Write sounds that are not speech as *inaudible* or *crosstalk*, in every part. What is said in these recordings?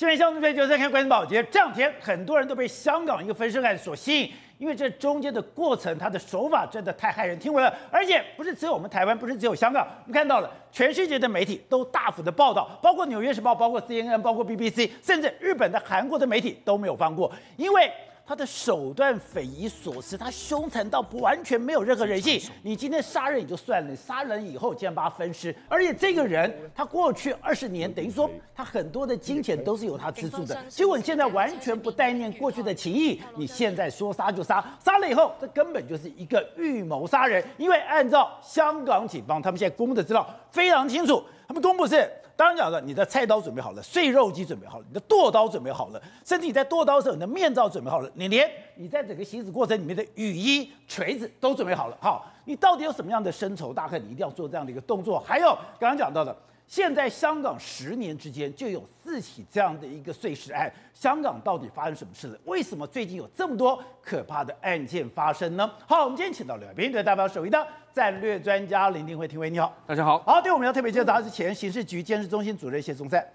新闻相对论就在看关宝杰。这两天很多人都被香港一个分尸案所吸引，因为这中间的过程，它的手法真的太骇人听闻了。而且不是只有我们台湾，不是只有香港，我们看到了全世界的媒体都大幅的报道，包括《纽约时报》、包括 CNN、包括 BBC，甚至日本的、韩国的媒体都没有放过，因为。他的手段匪夷所思，他凶残到不完全没有任何人性。你今天杀人也就算了，你杀人以后竟然把他分尸，而且这个人他过去二十年等于说他很多的金钱都是由他资助的，结果你现在完全不带念过去的情谊，你现在说杀就杀，杀了以后这根本就是一个预谋杀人，因为按照香港警方他们现在公布的资料非常清楚，他们公布是。刚刚讲的，你的菜刀准备好了，碎肉机准备好了，你的剁刀准备好了，甚至你在剁刀时候，你的面罩准备好了，你连你在整个行驶过程里面的雨衣、锤子都准备好了。好，你到底有什么样的深仇大恨，你一定要做这样的一个动作？还有刚刚讲到的。现在香港十年之间就有四起这样的一个碎尸案，香港到底发生什么事了？为什么最近有这么多可怕的案件发生呢？好，我们今天请到了来宾，代表首位的战略专家林定辉，廷辉你好，大家好。好，对，我们要特别介绍他是前刑事局监视中心主任谢松散，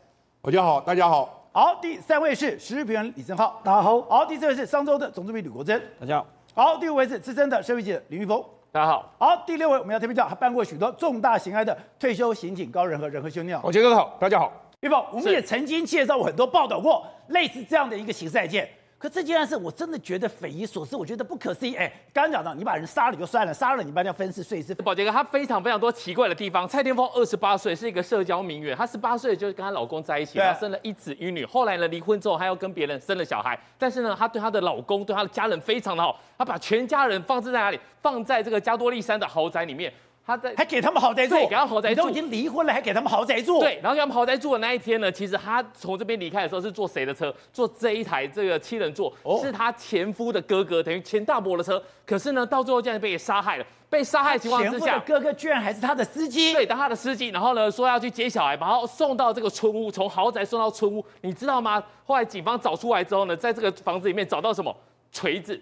大家好，大家好。好，第三位是时事评论李正浩，大家好。好，第四位是商周的总主编吕国珍，大家好。好，第五位是资深的社会记者林裕丰。大家好，好，第六位我们要特别叫他办过许多重大刑案的退休刑警高仁和仁和兄，弟好。我觉得好，大家好。玉宝，我们也曾经介绍过很多报道过类似这样的一个刑事案件。可这件事我真的觉得匪夷所思，我觉得不可思议。哎，刚刚讲到你把人杀了就算了，杀了你把人家分尸碎尸。宝杰哥，他非常非常多奇怪的地方。蔡天凤二十八岁，是一个社交名媛，她十八岁就跟她老公在一起，她生了一子一女。后来呢，离婚之后，她又跟别人生了小孩。但是呢，她对她的老公，对她的家人非常的好，她把全家人放置在哪里？放在这个加多利山的豪宅里面。他在还给他们豪宅住，对，给他们豪宅住，都已经离婚了，还给他们豪宅住。对，然后给他们豪宅住的那一天呢，其实他从这边离开的时候是坐谁的车？坐这一台这个七人座，哦、是他前夫的哥哥，等于前大伯的车。可是呢，到最后竟然被杀害了。被杀害的情况之下，哥哥居然还是他的司机。对，当他的司机，然后呢，说要去接小孩，把他送到这个村屋，从豪宅送到村屋，你知道吗？后来警方找出来之后呢，在这个房子里面找到什么？锤子，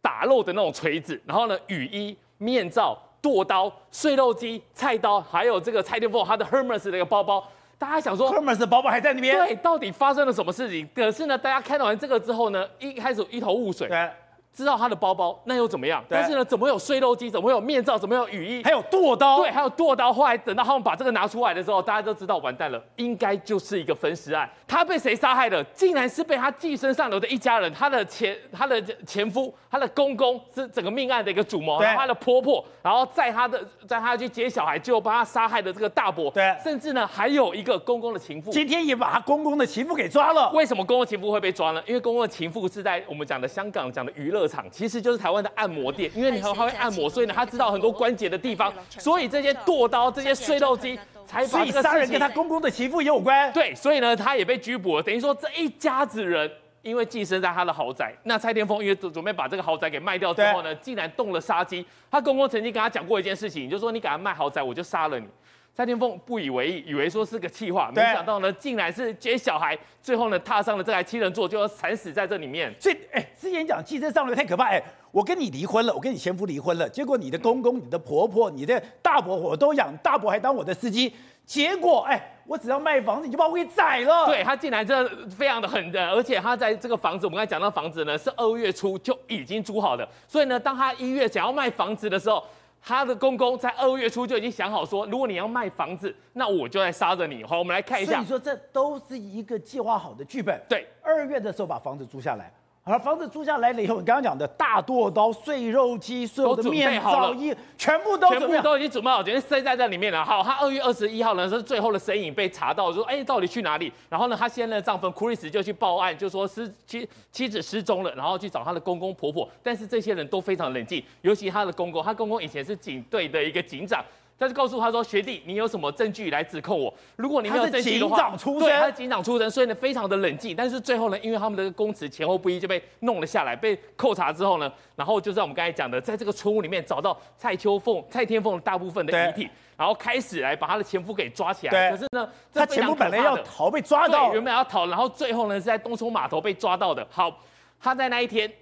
打漏的那种锤子，然后呢，雨衣、面罩。剁刀、碎肉机、菜刀，还有这个蔡天凤他的 Hermes 的一个包包，大家想说 Hermes 的包包还在那边？对，到底发生了什么事情？可是呢，大家看到完这个之后呢，一开始一头雾水。对。知道他的包包，那又怎么样？但是呢，怎么会有碎肉机？怎么会有面罩？怎么有雨衣？还有剁刀？对，还有剁刀。后来等到他们把这个拿出来的时候，大家都知道完蛋了，应该就是一个分尸案。他被谁杀害的？竟然是被他寄生上流的一家人，他的前 *laughs* 他的前夫，他的公公是整个命案的一个主谋，然后他的婆婆，然后在他的在他去接小孩就把他杀害的这个大伯，对，甚至呢还有一个公公的情妇，今天也把他公公的情妇给抓了。为什么公公情妇会被抓呢？因为公公的情妇是在我们讲的香港讲的娱乐场，其实就是。台湾的按摩店，因为你很会按摩，所以呢，他知道很多关节的地方，所以这些剁刀、这些碎肉机，才把这个杀人跟他公公的媳妇也有关。对，所以呢，他也被拘捕了。等于说，这一家子人因为寄生在他的豪宅，那蔡天凤因为准准备把这个豪宅给卖掉之后呢，竟然动了杀机。他公公曾经跟他讲过一件事情，就说你敢卖豪宅，我就杀了你。蔡天凤不以为意，以为说是个气话，没想到呢，竟然是接小孩，最后呢，踏上了这台七人座，就要惨死在这里面。所以，哎，之前讲汽车上流太可怕，哎，我跟你离婚了，我跟你前夫离婚了，结果你的公公、你的婆婆、你的大伯我都养，大伯还当我的司机，结果，哎，我只要卖房子，你就把我给宰了。对，他竟然这非常的狠的，而且他在这个房子，我们刚才讲到房子呢，是二月初就已经租好的，所以呢，当他一月想要卖房子的时候。他的公公在二月初就已经想好说，如果你要卖房子，那我就来杀着你。好，我们来看一下。所以说，这都是一个计划好的剧本。对，二月的时候把房子租下来。好，房子租下来了以后，你刚刚讲的大剁刀、碎肉机、所有的面罩衣，全部都全部都已经准备好，直接塞在这里面了。好，他二月二十一号呢是最后的身影被查到，说哎、欸，到底去哪里？然后呢，他现任的丈夫 Chris 就去报案，就说失妻妻子失踪了，然后去找他的公公婆婆。但是这些人都非常冷静，尤其他的公公，他公公以前是警队的一个警长。他就告诉他说：“学弟，你有什么证据来指控我？如果你没有证据的话，他是警长出身，对，他是警长出身，所以呢非常的冷静。但是最后呢，因为他们的供词前后不一，就被弄了下来，被扣查之后呢，然后就在我们刚才讲的，在这个村屋里面找到蔡秋凤、蔡天凤大部分的遗体，然后开始来把他的前夫给抓起来。可是呢，他前夫本来要逃，被抓到，原本要逃，然后最后呢是在东涌码头被抓到的。好，他在那一天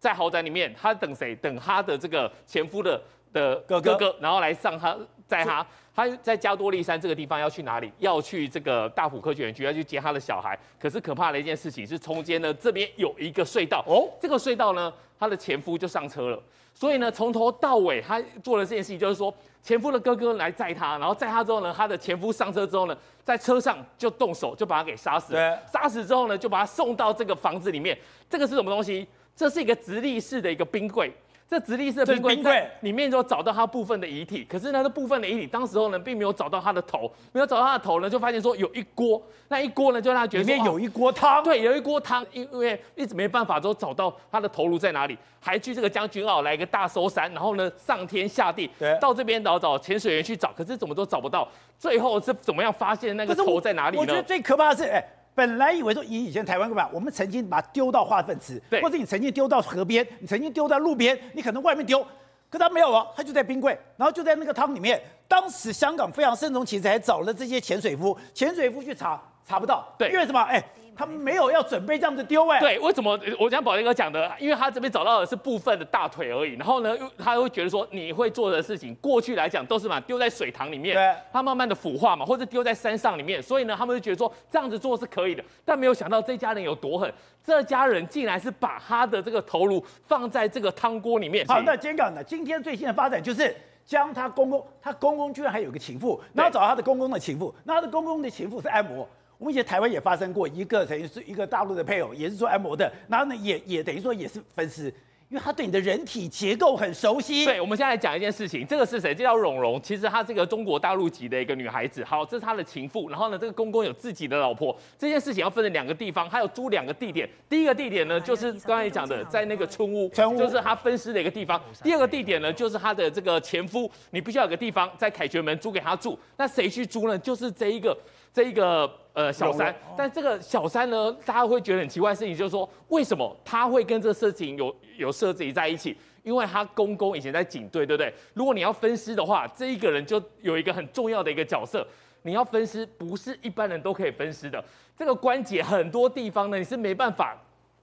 在豪宅里面，他等谁？等他的这个前夫的的哥哥，然后来上他载他。”他在加多利山这个地方要去哪里？要去这个大埔科学园区，要去接他的小孩。可是可怕的一件事情是，中间呢这边有一个隧道哦，这个隧道呢，他的前夫就上车了。所以呢，从头到尾他做了这件事情，就是说前夫的哥哥来载他，然后载他之后呢，他的前夫上车之后呢，在车上就动手就把他给杀死了。杀死之后呢，就把他送到这个房子里面。这个是什么东西？这是一个直立式的一个冰柜。这直立式的冰柜在里面就找到他部分的遗体，可是呢，这部分的遗体当时候呢，并没有找到他的头，没有找到他的头呢，就发现说有一锅，那一锅呢，就让他觉得里面有一锅汤，对，有一锅汤，因为一直没办法都找到他的头颅在哪里，还去这个将军澳来一个大搜山，然后呢，上天下地，对，到这边找找潜水员去找，可是怎么都找不到，最后是怎么样发现那个头在哪里呢？我觉得最可怕的是，哎。本来以为说以以前台湾干嘛？我们曾经把它丢到化粪池，或者你曾经丢到河边，你曾经丢在路边，你可能外面丢，可他没有啊，他就在冰柜，然后就在那个汤里面。当时香港非常慎重其实，还找了这些潜水夫，潜水夫去查查不到，对，因为什么？哎。他们没有要准备这样子丢哎，对，为什么？我讲宝杰哥讲的，因为他这边找到的是部分的大腿而已，然后呢，他会觉得说你会做的事情，过去来讲都是嘛丢在水塘里面，对，它慢慢的腐化嘛，或者丢在山上里面，所以呢，他们就觉得说这样子做是可以的，但没有想到这家人有多狠，这家人竟然是把他的这个头颅放在这个汤锅里面。好，那监港呢？今天最新的发展就是将他公公，他公公居然还有个情妇，然后找他的公公的情妇，那他的公公的情妇是按摩。我们以前台湾也发生过一个，等于是一个大陆的配偶，也是做按摩的，然后呢，也也等于说也是分尸，因为他对你的人体结构很熟悉。对，我们现在来讲一件事情，这个是谁？这叫蓉蓉，其实她是一个中国大陆籍的一个女孩子。好，这是她的情妇。然后呢，这个公公有自己的老婆。这件事情要分成两个地方，还有租两个地点。第一个地点呢，就是刚才讲的，在那个村屋，村屋就是他分尸的一个地方。第二个地点呢，就是他的这个前夫，你必须要有个地方在凯旋门租给他住。那谁去租呢？就是这一个。这一个呃小三，但这个小三呢，大家会觉得很奇怪的事情，就是说为什么他会跟这个事情有有涉及在一起？因为他公公以前在警队，对不对？如果你要分尸的话，这一个人就有一个很重要的一个角色，你要分尸不是一般人都可以分尸的，这个关节很多地方呢，你是没办法。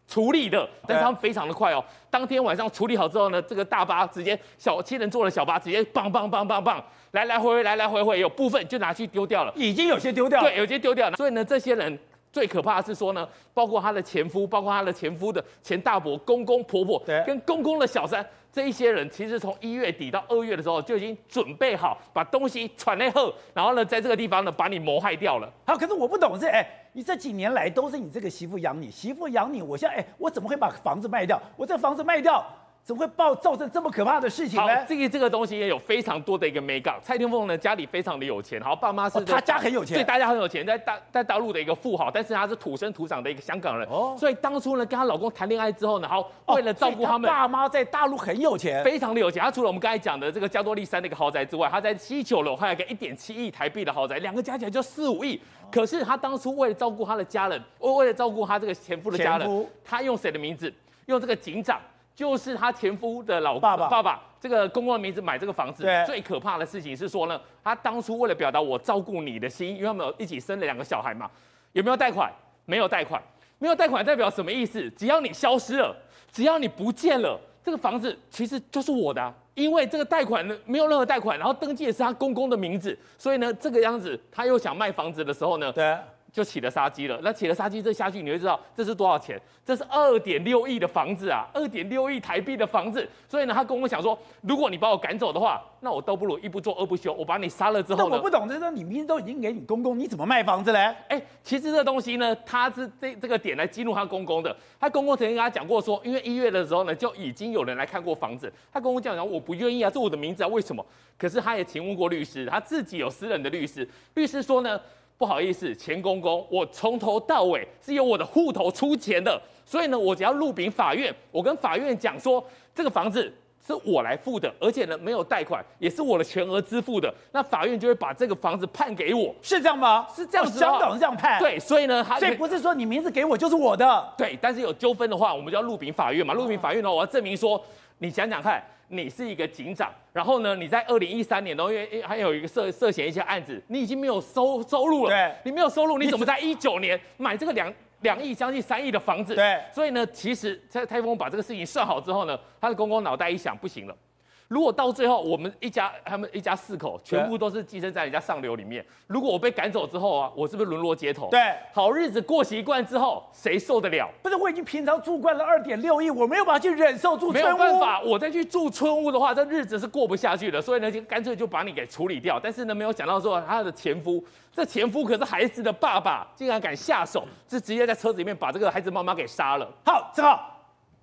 处理的，但是他们非常的快哦。当天晚上处理好之后呢，这个大巴直接小七人坐的小巴直接棒棒棒棒棒，来来回回来来回回，有部分就拿去丢掉了，已经有些丢掉了，对，有些丢掉了。所以呢，这些人最可怕的是说呢，包括他的前夫，包括他的前夫的前大伯、公公婆婆，对，跟公公的小三。这一些人其实从一月底到二月的时候就已经准备好把东西传来后，然后呢，在这个地方呢把你谋害掉了。好，可是我不懂是，哎，你这几年来都是你这个媳妇养你，媳妇养你，我现在哎，我怎么会把房子卖掉？我这个房子卖掉。怎么会爆造成这么可怕的事情呢？好，这个这个东西也有非常多的一个美感。蔡天凤呢，家里非常的有钱，好，爸妈是、他家很有钱，对，大家很有钱，在大在大陆的一个富豪，但是他是土生土长的一个香港人。哦，所以当初呢，跟她老公谈恋爱之后呢，好，为了照顾他们，爸妈在大陆很有钱，非常的有钱。他除了我们刚才讲的这个加多利山的一个豪宅之外，他在七九楼还有一个一点七亿台币的豪宅，两个加起来就四五亿。哦、可是他当初为了照顾他的家人，为为了照顾他这个前夫的家人，夫他用谁的名字？用这个警长。就是他前夫的老爸爸，爸爸这个公公的名字买这个房子，最可怕的事情是说呢，他当初为了表达我照顾你的心，因为他们有一起生了两个小孩嘛，有没有贷款？没有贷款，没有贷款代表什么意思？只要你消失了，只要你不见了，这个房子其实就是我的啊，因为这个贷款呢没有任何贷款，然后登记的是他公公的名字，所以呢这个样子他又想卖房子的时候呢，对。就起了杀机了。那起了杀机，这下去你会知道这是多少钱？这是二点六亿的房子啊，二点六亿台币的房子。所以呢，他跟我想说，如果你把我赶走的话，那我倒不如一不做二不休，我把你杀了之后那，我不懂，就是说你明明都已经给你公公，你怎么卖房子嘞？哎，其实这东西呢，他是这这个点来激怒他公公的。他公公曾经跟他讲过说，因为一月的时候呢，就已经有人来看过房子。他公公这样讲，我不愿意啊，这我的名字啊，为什么？可是他也请问过律师，他自己有私人的律师，律师说呢。不好意思，钱公公，我从头到尾是由我的户头出钱的，所以呢，我只要入禀法院，我跟法院讲说，这个房子是我来付的，而且呢没有贷款，也是我的全额支付的，那法院就会把这个房子判给我，是这样吗？是这样子，香港是这样判。对，所以呢，所以不是说你名字给我就是我的，对，但是有纠纷的话，我们就要入禀法院嘛，入禀法院呢，我要证明说，你想想看。你是一个警长，然后呢，你在二零一三年，然后因为还有一个涉涉嫌一些案子，你已经没有收收入了。对，你没有收入，你怎么在一九年买这个两两亿将近三亿的房子？对，所以呢，其实蔡蔡峰把这个事情算好之后呢，他的公公脑袋一想，不行了，如果到最后我们一家他们一家四口全部都是寄生在人家上流里面，如果我被赶走之后啊，我是不是沦落街头？对，好日子过习惯之后，谁受得了？不是，我已经平常住惯了二点六亿，我没有办法去忍受住村屋。没有办法，我再去住村屋的话，这日子是过不下去的。所以呢，就干脆就把你给处理掉。但是呢，没有想到说他的前夫，这前夫可是孩子的爸爸，竟然敢下手，是直接在车子里面把这个孩子妈妈给杀了。好，正好。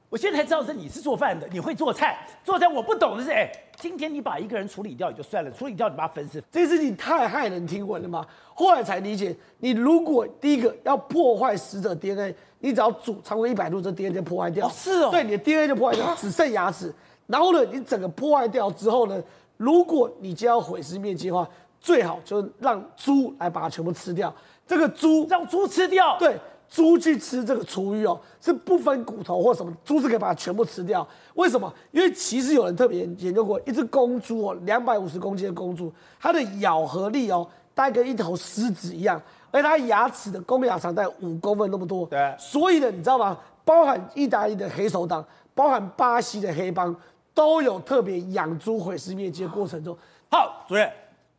我现在才知道是你是做饭的，你会做菜。做菜我不懂的是，哎，今天你把一个人处理掉也就算了，处理掉你把他分尸，这件事情太骇人听闻了吗？后来才理解，你如果第一个要破坏死者 DNA，你只要煮超过一百度，这 DNA 就破坏掉。哦，是哦。对，你的 DNA 就破坏掉，只剩牙齿。然后呢，你整个破坏掉之后呢，如果你就要毁尸灭迹的话，最好就让猪来把它全部吃掉。这个猪让猪吃掉，对。猪去吃这个厨余哦，是不分骨头或什么，猪是可以把它全部吃掉。为什么？因为其实有人特别研究过，一只公猪哦，两百五十公斤的公猪，它的咬合力哦，大概跟一头狮子一样，而它牙齿的公牙长在五公分那么多。对。所以呢，你知道吗？包含意大利的黑手党，包含巴西的黑帮，都有特别养猪毁尸灭迹的过程中。好，主任，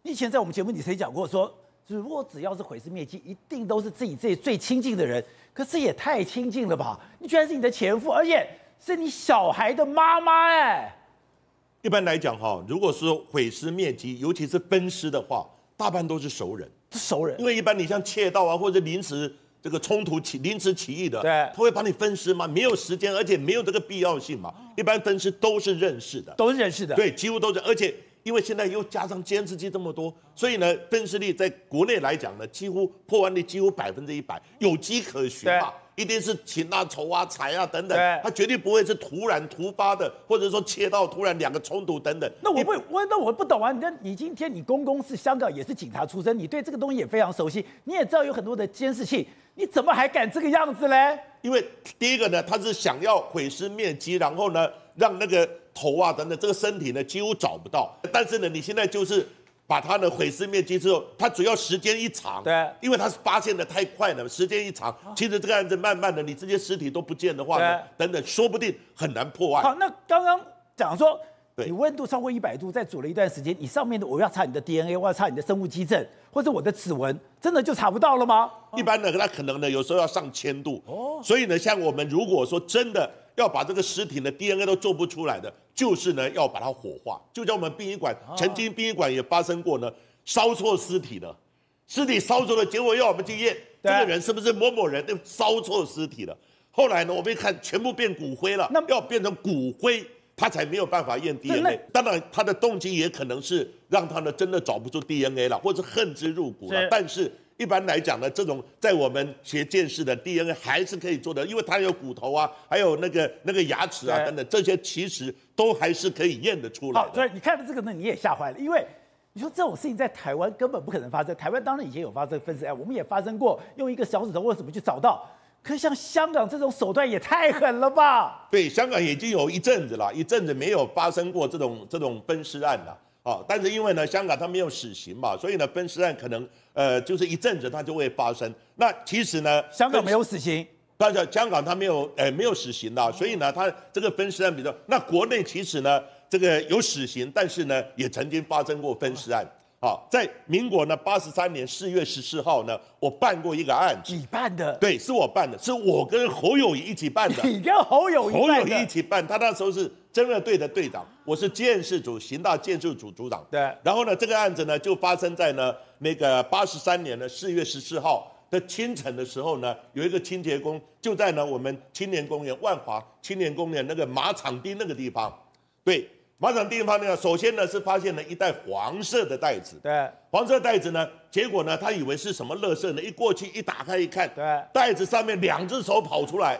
以前在我们节目里曾讲过说。如果只要是毁尸灭迹，一定都是自己自己最亲近的人。可是也太亲近了吧？你居然是你的前夫，而且是你小孩的妈妈哎。一般来讲哈，如果是毁尸灭迹，尤其是分尸的话，大半都是熟人。是熟人。因为一般你像窃盗啊，或者临时这个冲突起临时起意的，对，他会把你分尸吗？没有时间，而且没有这个必要性嘛。一般分尸都是认识的，都是认识的。对，几乎都是，而且。因为现在又加上监视器这么多，所以呢，分尸率在国内来讲呢，几乎破案率几乎百分之一百，有迹可循嘛，一定是情啊、仇啊、财啊等等，他绝对不会是突然突发的，或者说切到突然两个冲突等等。那我不，我那我不懂啊，那你今天你公公是香港也是警察出身，你对这个东西也非常熟悉，你也知道有很多的监视器，你怎么还敢这个样子嘞？因为第一个呢，他是想要毁尸灭迹，然后呢，让那个。头啊等等，这个身体呢几乎找不到。但是呢，你现在就是把它呢毁尸灭迹之后，它主要时间一长，对，因为它是发现的太快了，时间一长，其实这个案子慢慢的，你这些尸体都不见的话呢，等等，说不定很难破案。好，那刚刚讲说，你温度超过一百度，再煮了一段时间，你上面的我要查你的 DNA，我要查你的生物基证，或者我的指纹，真的就查不到了吗？一般的，那可能呢有时候要上千度。哦，所以呢，像我们如果说真的。要把这个尸体的 DNA 都做不出来的，就是呢要把它火化。就像我们殡仪馆曾经殡仪馆也发生过呢，烧错尸体的，尸体烧错了，结果要我们去验这个人是不是某某人，烧错尸体了。后来呢，我们一看全部变骨灰了，那要变成骨灰，他才没有办法验 DNA。当然，他的动机也可能是让他呢真的找不出 DNA 了，或者恨之入骨了。但是。一般来讲呢，这种在我们学见识的 DNA 还是可以做的，因为它有骨头啊，还有那个那个牙齿啊等等，这些其实都还是可以验得出来的。好，对，你看到这个呢，你也吓坏了，因为你说这种事情在台湾根本不可能发生。台湾当然以前有发生分尸案，我们也发生过用一个小指头或者什么去找到，可是像香港这种手段也太狠了吧？对，香港已经有一阵子了，一阵子没有发生过这种这种分尸案了。啊，但是因为呢，香港它没有死刑嘛，所以呢，分尸案可能呃，就是一阵子它就会发生。那其实呢，香港没有死刑，但是香港它没有，呃，没有死刑的，所以呢，它这个分尸案比较。那国内其实呢，这个有死刑，但是呢，也曾经发生过分尸案。啊，在民国呢八十三年四月十四号呢，我办过一个案子。你办的？对，是我办的，是我跟侯友宜一起办的。你跟侯友宜？侯友谊一起办，他那时候是侦二队的队长，我是建设组刑大建设组组长。对。然后呢，这个案子呢就发生在呢那个八十三年的四月十四号的清晨的时候呢，有一个清洁工就在呢我们青年公园万华青年公园那个马场町那个地方，对。马场地方呢，首先呢是发现了一袋黄色的袋子，对，黄色袋子呢，结果呢他以为是什么垃圾呢，一过去一打开一看，对，袋子上面两只手跑出来，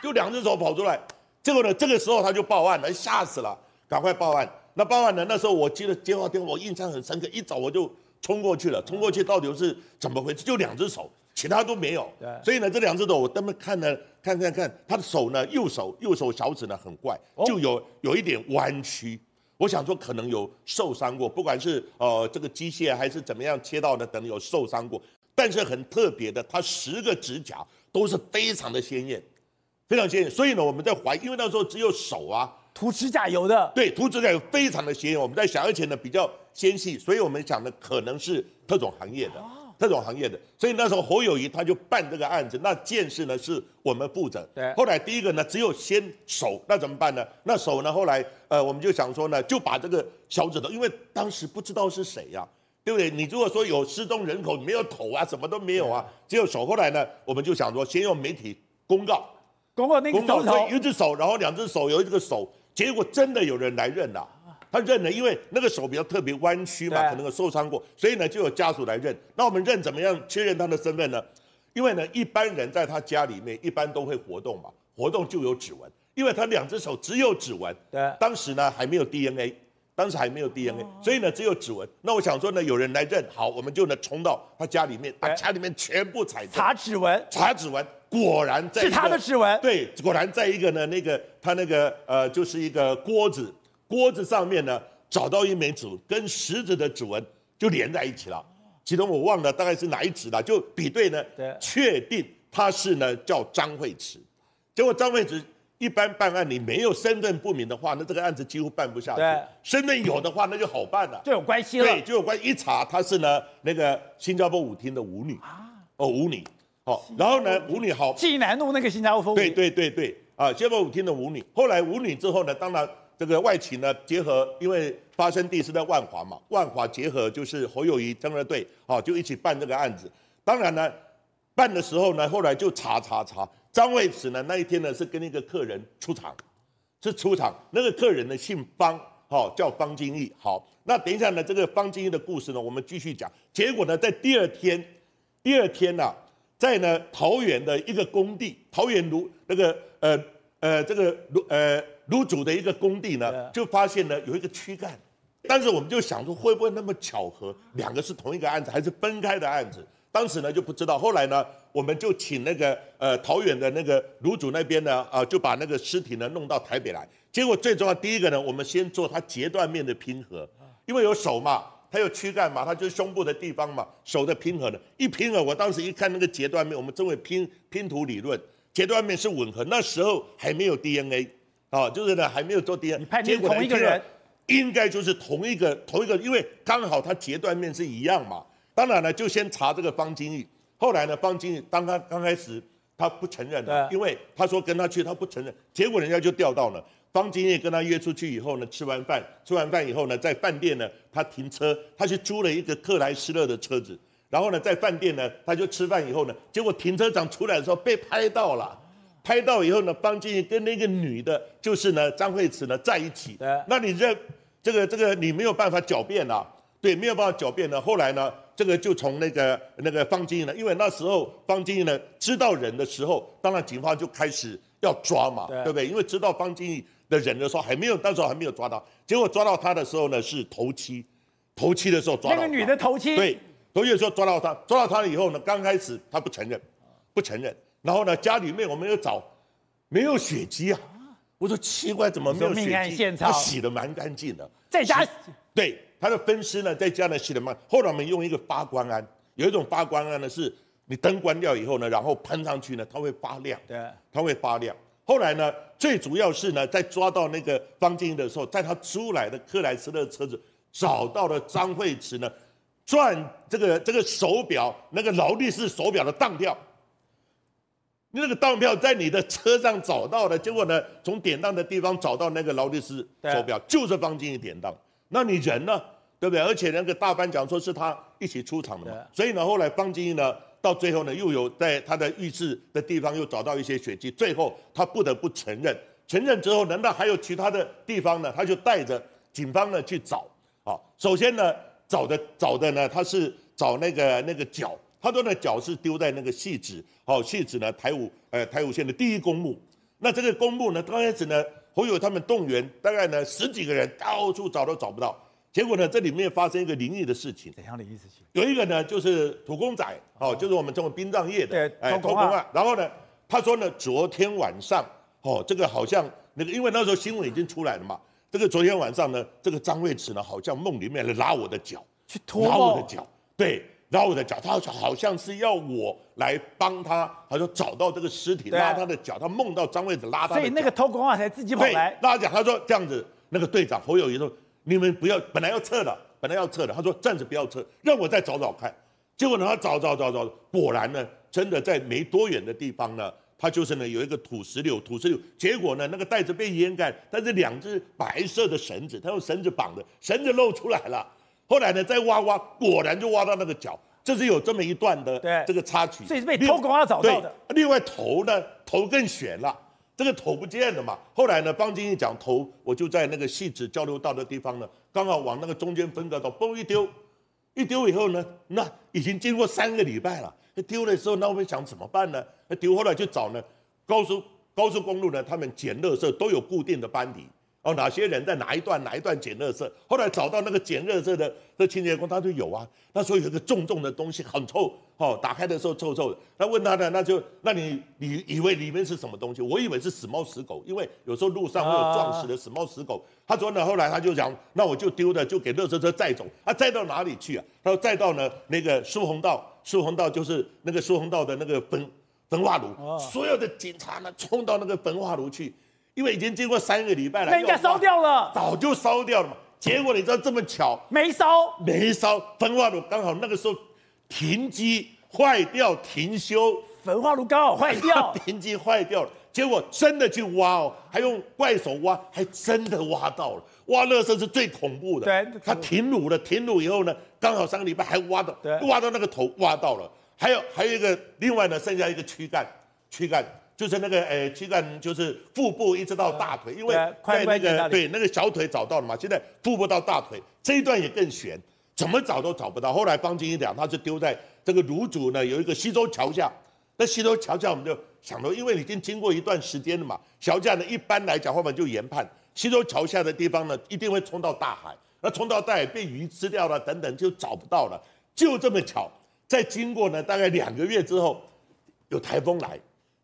就两只手跑出来，结果呢这个时候他就报案了，吓死了，赶快报案。那报案呢，那时候我接了接话电话，我印象很深刻，一早我就冲过去了，冲过去到底是怎么回事？就两只手。其他都没有，对，所以呢，这两只手我他们看了，看看看，他的手呢，右手右手小指呢很怪，就有有一点弯曲，我想说可能有受伤过，不管是呃这个机械还是怎么样切到的，等有受伤过，但是很特别的，他十个指甲都是非常的鲜艳，非常鲜艳，所以呢，我们在怀疑，因为那时候只有手啊，涂指甲油的，对，涂指甲油非常的显眼。我们在想，而且呢比较纤细，所以我们想的可能是特种行业的，特种行业的。所以那时候侯友谊他就办这个案子，那件事呢是我们负责。对。后来第一个呢，只有先手，那怎么办呢？那手呢？后来呃，我们就想说呢，就把这个小指头，因为当时不知道是谁呀、啊，对不对？你如果说有失踪人口，没有头啊，什么都没有啊，只有手。后来呢，我们就想说，先用媒体公告。公告那个手头，一只手，然后两只手，有一个手，结果真的有人来认了，他认了，因为那个手比较特别弯曲嘛，可能有受伤过，所以呢就有家属来认。那我们认怎么样确认他的身份呢？因为呢一般人在他家里面一般都会活动嘛，活动就有指纹，因为他两只手只有指纹。对，当时呢还没有 DNA，当时还没有 DNA，所以呢只有指纹。那我想说呢有人来认，好，我们就能冲到他家里面，把家里面全部采查指纹，查指纹。果然在是他的指纹，对，果然在一个呢，那个他那个呃，就是一个锅子，锅子上面呢找到一枚指纹，跟食指的指纹就连在一起了。其中我忘了大概是哪一指了，就比对呢，对，确定他是呢叫张惠慈。结果张惠慈一般办案，你没有身份不明的话，那这个案子几乎办不下去。对，身份有的话，那就好办了，就有关系了。对，就有关系。一查他是呢那个新加坡舞厅的舞女啊，哦舞女。好，然后呢，舞女好，济南路那个新加坡风。对对对对，啊，新加坡舞厅的舞女。后来舞女之后呢，当然这个外勤呢结合，因为发生地是在万华嘛，万华结合就是侯友宜侦二队，啊，就一起办这个案子。当然呢，办的时候呢，后来就查查查，张卫慈呢那一天呢是跟一个客人出场，是出场，那个客人呢姓方，好叫方金义。好，那等一下呢，这个方金义的故事呢，我们继续讲。结果呢，在第二天，第二天呢、啊。在呢桃园的一个工地，桃园卢那个呃呃这个卢呃卢主的一个工地呢，就发现呢有一个躯干，但是我们就想说会不会那么巧合，两个是同一个案子还是分开的案子？当时呢就不知道，后来呢我们就请那个呃桃园的那个卢主那边呢啊、呃、就把那个尸体呢弄到台北来，结果最重要第一个呢，我们先做它截断面的拼合，因为有手嘛。它有躯干嘛？它就是胸部的地方嘛，手的拼合的，一拼合，我当时一看那个截断面，我们称为拼拼图理论，截断面是吻合。那时候还没有 DNA，啊，就是呢还没有做 DNA。你判定同一个人，应该就是同一个同一个，因为刚好它截断面是一样嘛。当然了，就先查这个方金玉。后来呢，方金玉当他刚开始他不承认的，因为他说跟他去，他不承认，结果人家就调到了。方金叶跟他约出去以后呢，吃完饭，吃完饭以后呢，在饭店呢，他停车，他去租了一个克莱斯勒的车子，然后呢，在饭店呢，他就吃饭以后呢，结果停车场出来的时候被拍到了，拍到以后呢，方金叶跟那个女的，就是呢张惠慈呢在一起，那你这这个这个你没有办法狡辩了，对，没有办法狡辩呢。后来呢，这个就从那个那个方金义呢，因为那时候方金义呢知道人的时候，当然警方就开始要抓嘛，对不对？因为知道方金义。的人的时候还没有，那时候还没有抓到，结果抓到他的时候呢是头七，头七的时候抓到那个女的头七，对，头七的时候抓到他，抓到他了以后呢，刚开始他不承认，不承认，然后呢家里面我们又找，没有血迹啊，我说奇怪，怎么没有血迹？他洗的蛮干净的，在家，对，他的分尸呢在家呢洗的蛮，后来我们用一个发光胺，有一种发光胺呢是你灯关掉以后呢，然后喷上去呢，它会发亮，对，它会发亮。后来呢，最主要是呢，在抓到那个方金义的时候，在他租来的克莱斯勒车子找到了张惠慈呢，转这个这个手表，那个劳力士手表的当票。那个当票在你的车上找到的，结果呢，从典当的地方找到那个劳力士手表，就是方金义典当。那你人呢？对不对？而且那个大班讲说是他一起出场的嘛，所以呢，后来方金义呢。到最后呢，又有在他的浴室的地方又找到一些血迹，最后他不得不承认。承认之后，难道还有其他的地方呢？他就带着警方呢去找。啊，首先呢，找的找的呢，他是找那个那个脚，他说呢脚是丢在那个戏子，好，戏子呢台五呃台五县的第一公墓。那这个公墓呢，刚开始呢，侯友他们动员大概呢十几个人到处找都找不到。结果呢，这里面发生一个灵异的事情。怎样的灵异事情？有一个呢，就是土公仔，哦，就是我们称为殡葬业的，对，哎，土公啊。然后呢，他说呢，昨天晚上，哦，这个好像那个，因为那时候新闻已经出来了嘛。这个昨天晚上呢，这个张卫慈呢，好像梦里面来拉我的脚，去拖拉我的脚，对，拉我的脚，他好像是要我来帮他，他说找到这个尸体，拉他的脚，他梦到张卫子拉他的脚，所以那个偷工啊才自己跑来拉脚，他说这样子，那个队长侯友谊说，你们不要，本来要撤的，本来要撤的，他说暂时不要撤，让我再找找看。结果呢，他找找找找，果然呢，真的在没多远的地方呢，他就是呢有一个土石流，土石流。结果呢，那个袋子被掩盖，但是两只白色的绳子，他用绳子绑的，绳子露出来了。后来呢，再挖挖，果然就挖到那个脚，这是有这么一段的这个插曲。所以是被偷工要找到的。另外头呢，头更悬了，这个头不见了嘛。后来呢，方金义讲头，我就在那个细致交流道的地方呢，刚好往那个中间分隔道嘣一丢，一丢以后呢，那已经经过三个礼拜了。丢的时候，那我们想怎么办呢？丢后来就找呢，高速高速公路呢，他们捡垃圾都有固定的班底。哦，哪些人在哪一段哪一段捡垃圾？后来找到那个捡垃圾的这清洁工，他就有啊。那时候有一个重重的东西，很臭，哦，打开的时候臭臭的。他问他呢，那就那你你以为里面是什么东西？我以为是死猫死狗，因为有时候路上会有撞死的死猫死狗。他说呢，后来他就讲，那我就丢的，就给垃圾车载走。啊，载到哪里去啊？他说载到呢那个苏弘道，苏弘道就是那个苏弘道的那个焚焚化炉，所有的警察呢冲到那个焚化炉去。因为已经经过三个礼拜了，那应该烧掉了，早就烧掉了嘛。结果你知道这么巧，没烧，没烧，焚化炉刚好那个时候停机坏掉停修，焚化炉刚好坏掉，*laughs* 停机坏掉了。结果真的去挖哦，还用怪手挖，还真的挖到了。挖乐色是最恐怖的，对，他停炉了，停炉以后呢，刚好三个礼拜还挖到，挖到那个头挖到了。还有还有一个，另外呢，剩下一个躯干，躯干。就是那个呃，躯干就是腹部一直到大腿，因为在那个对那个小腿找到了嘛，现在腹部到大腿这一段也更悬，怎么找都找不到。后来方金一讲，他是丢在这个卤煮呢有一个西洲桥下，那西洲桥下我们就想到，因为已经经过一段时间了嘛，桥下呢一般来讲，后面就研判西洲桥下的地方呢一定会冲到大海，那冲到大海被鱼吃掉了等等就找不到了，就这么巧，在经过呢大概两个月之后，有台风来。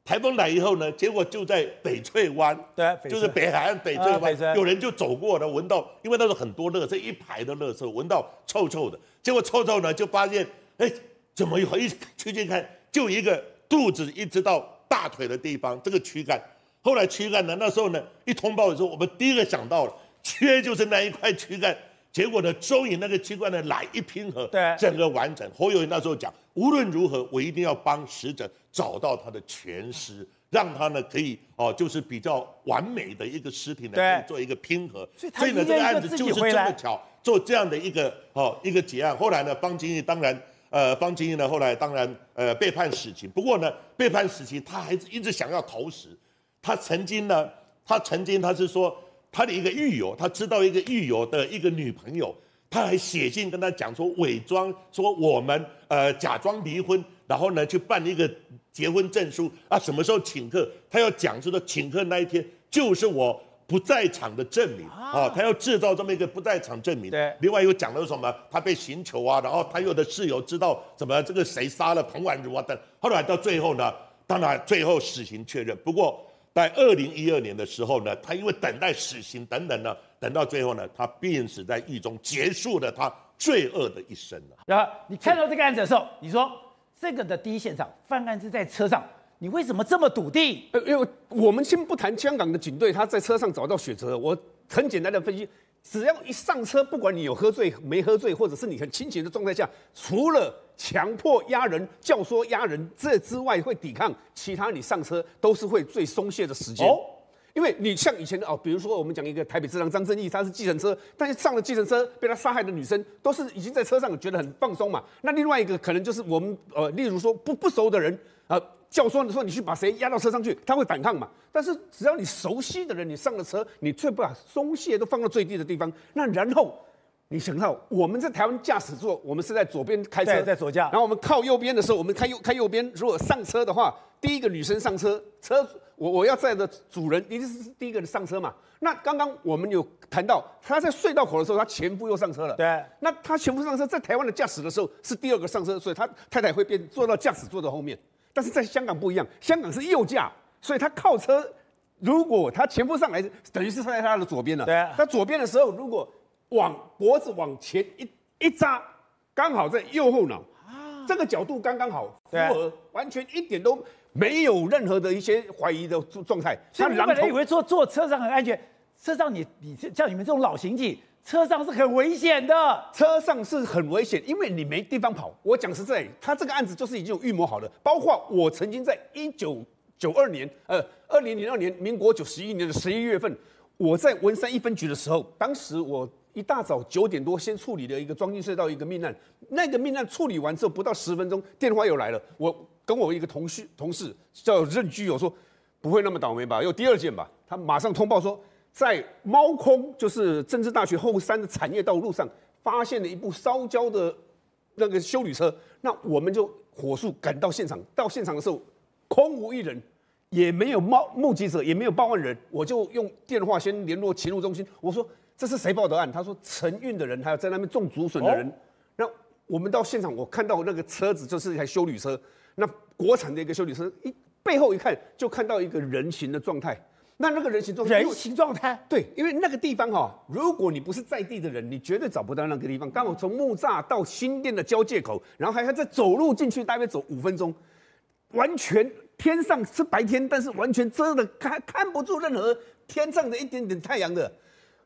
台风来以后呢，结果就在翡翠湾，对，就是北海岸翡翠湾，啊、有人就走过了，闻到，因为那时候很多垃圾，一排的垃圾，闻到臭臭的，结果臭臭呢，就发现，哎，怎么有一去去看，就一个肚子一直到大腿的地方，这个躯干，后来躯干呢，那时候呢，一通报的时候，我们第一个想到了，缺就是那一块躯干。结果呢，终于那个机关呢来一拼合，对，整个完整。侯友宜那时候讲，无论如何，我一定要帮死者找到他的全尸，让他呢可以哦，就是比较完美的一个尸体呢，可以做一个拼合。所以，所以呢，这个案子就是这么巧，做这样的一个哦一个结案。后来呢，方金义当然，呃，方金义呢后来当然呃被判死刑。不过呢，被判死刑，他还是一直想要投死。他曾经呢，他曾经他是说。他的一个狱友，他知道一个狱友的一个女朋友，他还写信跟他讲说，伪装说我们呃假装离婚，然后呢去办一个结婚证书啊，什么时候请客？他要讲说的请客那一天就是我不在场的证明啊，他要制造这么一个不在场证明。对，另外又讲了什么？他被刑求啊，然后他有的室友知道怎么这个谁杀了彭婉如啊等。后来到最后呢，当然最后死刑确认，不过。在二零一二年的时候呢，他因为等待死刑等等呢，等到最后呢，他病死在狱中，结束了他罪恶的一生了。然后你看到这个案子的时候，你说这个的第一现场犯案是在车上，你为什么这么笃定？呃，因为我们先不谈香港的警队，他在车上找到血车，我很简单的分析。只要一上车，不管你有喝醉没喝醉，或者是你很清醒的状态下，除了强迫压人、教唆压人这之外，会抵抗，其他你上车都是会最松懈的时间。哦，因为你像以前的哦，比如说我们讲一个台北市长张正义，他是计程车，但是上了计程车被他杀害的女生，都是已经在车上觉得很放松嘛。那另外一个可能就是我们呃，例如说不不熟的人啊。呃教唆的时候，你去把谁压到车上去，他会反抗嘛？但是只要你熟悉的人，你上了车，你却把松懈都放到最低的地方。那然后你想到我们在台湾驾驶座，我们是在左边开车，在左驾。然后我们靠右边的时候，我们开右开右边。如果上车的话，第一个女生上车，车我我要载的主人一定是第一个人上车嘛？那刚刚我们有谈到，他在隧道口的时候，他前夫又上车了。对。那他前夫上车，在台湾的驾驶的时候是第二个上车，所以他太太会变坐到驾驶座的后面。但是在香港不一样，香港是右驾，所以他靠车。如果他前夫上来，等于是站在他的左边了。对啊。他左边的时候，如果往脖子往前一一扎，刚好在右后脑，这个角度刚刚好，符对合，完全一点都没有任何的一些怀疑的状状态。所以本来以为坐坐车上很安全，车上你你像你们这种老刑警，车上是很危险的。车上是很危险，因为你没地方跑。我讲实在，他这个案子就是已经有预谋好了。包括我曾经在一九九二年，呃，二零零二年，民国九十一年的十一月份，我在文山一分局的时候，当时我一大早九点多先处理了一个庄敬隧道一个命案。那个命案处理完之后，不到十分钟，电话又来了。我跟我一个同事同事叫任居，友说不会那么倒霉吧？有第二件吧？他马上通报说。在猫空，就是政治大学后山的产业道路上，发现了一部烧焦的那个修理车。那我们就火速赶到现场。到现场的时候，空无一人，也没有猫目击者，也没有报案人。我就用电话先联络勤务中心，我说这是谁报的案？他说承运的人，还有在那边种竹笋的人。那我们到现场，我看到那个车子就是一台修理车，那国产的一个修理车，一背后一看就看到一个人形的状态。那那个人形状态，人形状态，对，因为那个地方哈、哦，如果你不是在地的人，你绝对找不到那个地方。刚好从木栅到新店的交界口，然后还要再走路进去，大约走五分钟，完全天上是白天，但是完全遮的看看不住任何天上的一点点太阳的。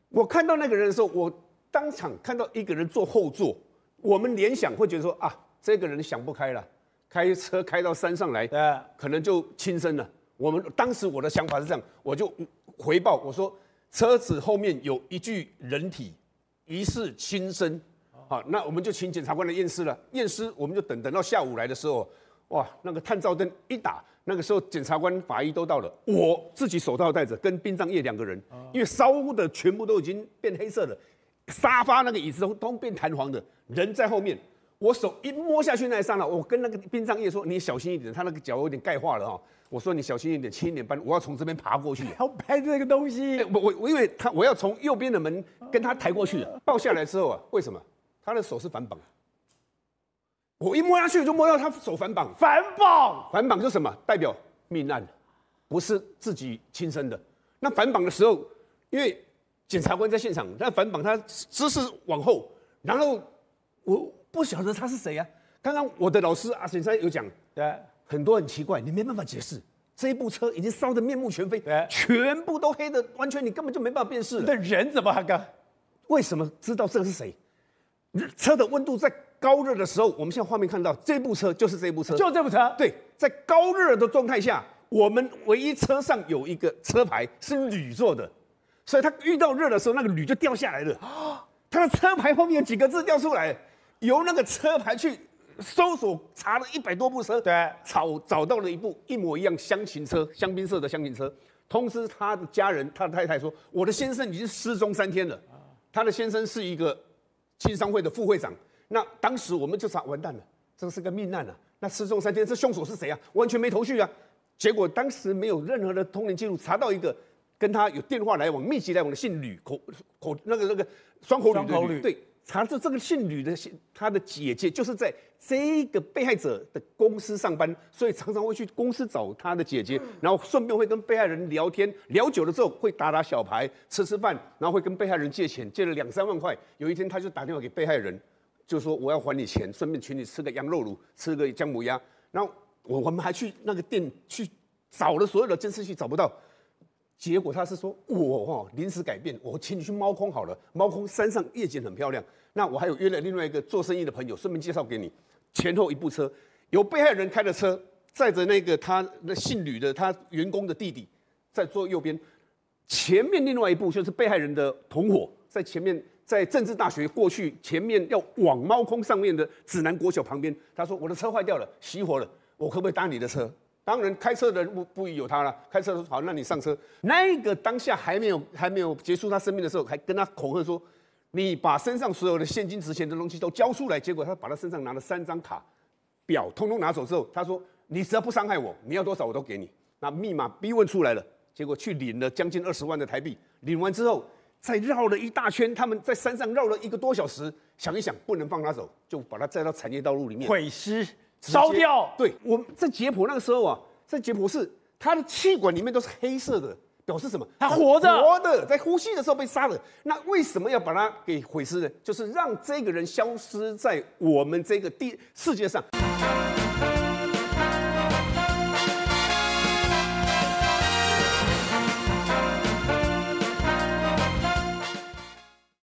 我看到那个人的时候，我当场看到一个人坐后座，我们联想会觉得说啊，这个人想不开了，开车开到山上来，对，可能就轻生了。我们当时我的想法是这样，我就回报我说，车子后面有一具人体，疑似轻生，好，那我们就请检察官来验尸了。验尸我们就等等到下午来的时候，哇，那个探照灯一打，那个时候检察官、法医都到了，我自己手套戴着，跟殡葬业两个人，因为烧的全部都已经变黑色了，沙发那个椅子都都变弹簧的，人在后面，我手一摸下去那一刹那，我跟那个殡葬业说，你小心一点，他那个脚有点钙化了哈。我说你小心一点，七点半我要从这边爬过去，*laughs* 要拍这个东西。*laughs* 欸、我我我因为他我要从右边的门跟他抬过去，抱下来之后啊，为什么他的手是反绑？我一摸下去就摸到他手反绑，反绑，反绑是什么？代表命案，不是自己亲生的。那反绑的时候，因为检察官在现场，那反绑他姿势往后，然后我不晓得他是谁啊。刚刚我的老师阿先生有讲，对。很多很奇怪，你没办法解释。这一部车已经烧得面目全非，对，全部都黑的，完全你根本就没办法辨识。那人怎么还干？为什么知道这个是谁？车的温度在高热的时候，我们现在画面看到这部车就是这部车，就这部车。对，在高热的状态下，我们唯一车上有一个车牌是铝做的，所以它遇到热的时候，那个铝就掉下来了。它的车牌后面有几个字掉出来，由那个车牌去。搜索查了一百多部车，对，找找到了一部一模一样厢型车，香槟色的厢型车。通知他的家人，他的太太说：“我的先生已经失踪三天了。”他的先生是一个青商会的副会长。那当时我们就查，完蛋了，这是个命案啊！那失踪三天，这凶手是谁啊？完全没头绪啊！结果当时没有任何的通联记录，查到一个跟他有电话来往、密集来往的姓吕口口那个那个双口吕的吕，对。查出这个姓吕的，他的姐姐就是在这个被害者的公司上班，所以常常会去公司找他的姐姐，然后顺便会跟被害人聊天，聊久了之后会打打小牌、吃吃饭，然后会跟被害人借钱，借了两三万块。有一天他就打电话给被害人，就说我要还你钱，顺便请你吃个羊肉炉，吃个姜母鸭。然后我我们还去那个店去找了所有的监视器，找不到。结果他是说，我哈临时改变，我请你去猫空好了。猫空山上夜景很漂亮。那我还有约了另外一个做生意的朋友，顺便介绍给你。前后一部车，有被害人开的车，载着那个他那姓吕的他员工的弟弟，在坐右边。前面另外一部就是被害人的同伙，在前面，在政治大学过去前面要往猫空上面的指南国小旁边。他说我的车坏掉了，熄火了，我可不可以搭你的车？当然，开车的人不不有他了。开车的说好，那你上车。那个当下还没有还没有结束他生命的时候，还跟他恐吓说：“你把身上所有的现金值钱的东西都交出来。”结果他把他身上拿了三张卡、表，通通拿走之后，他说：“你只要不伤害我，你要多少我都给你。”那密码逼问出来了，结果去领了将近二十万的台币。领完之后，再绕了一大圈，他们在山上绕了一个多小时，想一想不能放他走，就把他载到产业道路里面毁尸。烧掉，对，我们在解剖那个时候啊，在解剖室，他的气管里面都是黑色的，表示什么？他活着，活的，在呼吸的时候被杀了。那为什么要把他给毁尸呢？就是让这个人消失在我们这个地世界上。拜。